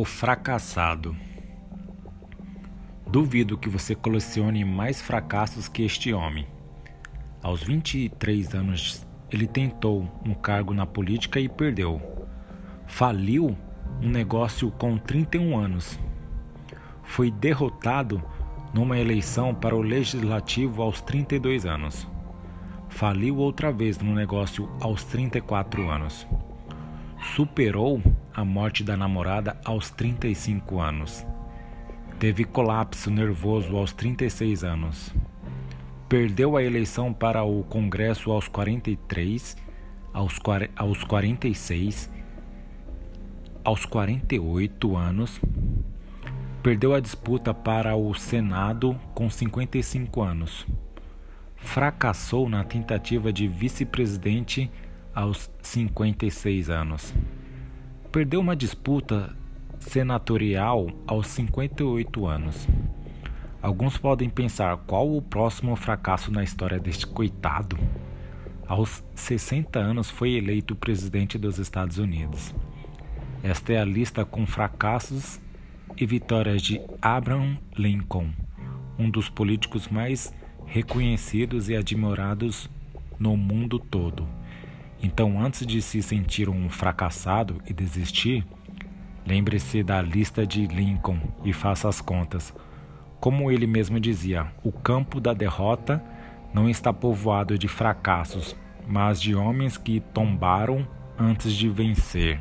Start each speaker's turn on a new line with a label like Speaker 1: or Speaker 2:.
Speaker 1: O fracassado. Duvido que você colecione mais fracassos que este homem. Aos 23 anos, ele tentou um cargo na política e perdeu. Faliu um negócio com 31 anos. Foi derrotado numa eleição para o legislativo aos 32 anos. Faliu outra vez no negócio aos 34 anos superou a morte da namorada aos 35 anos. Teve colapso nervoso aos 36 anos. Perdeu a eleição para o Congresso aos 43, aos, aos 46, aos 48 anos. Perdeu a disputa para o Senado com 55 anos. Fracassou na tentativa de vice-presidente aos 56 anos. Perdeu uma disputa senatorial aos 58 anos. Alguns podem pensar qual o próximo fracasso na história deste coitado. Aos 60 anos foi eleito presidente dos Estados Unidos. Esta é a lista com fracassos e vitórias de Abraham Lincoln, um dos políticos mais reconhecidos e admirados no mundo todo. Então, antes de se sentir um fracassado e desistir, lembre-se da lista de Lincoln e faça as contas. Como ele mesmo dizia, o campo da derrota não está povoado de fracassos, mas de homens que tombaram antes de vencer.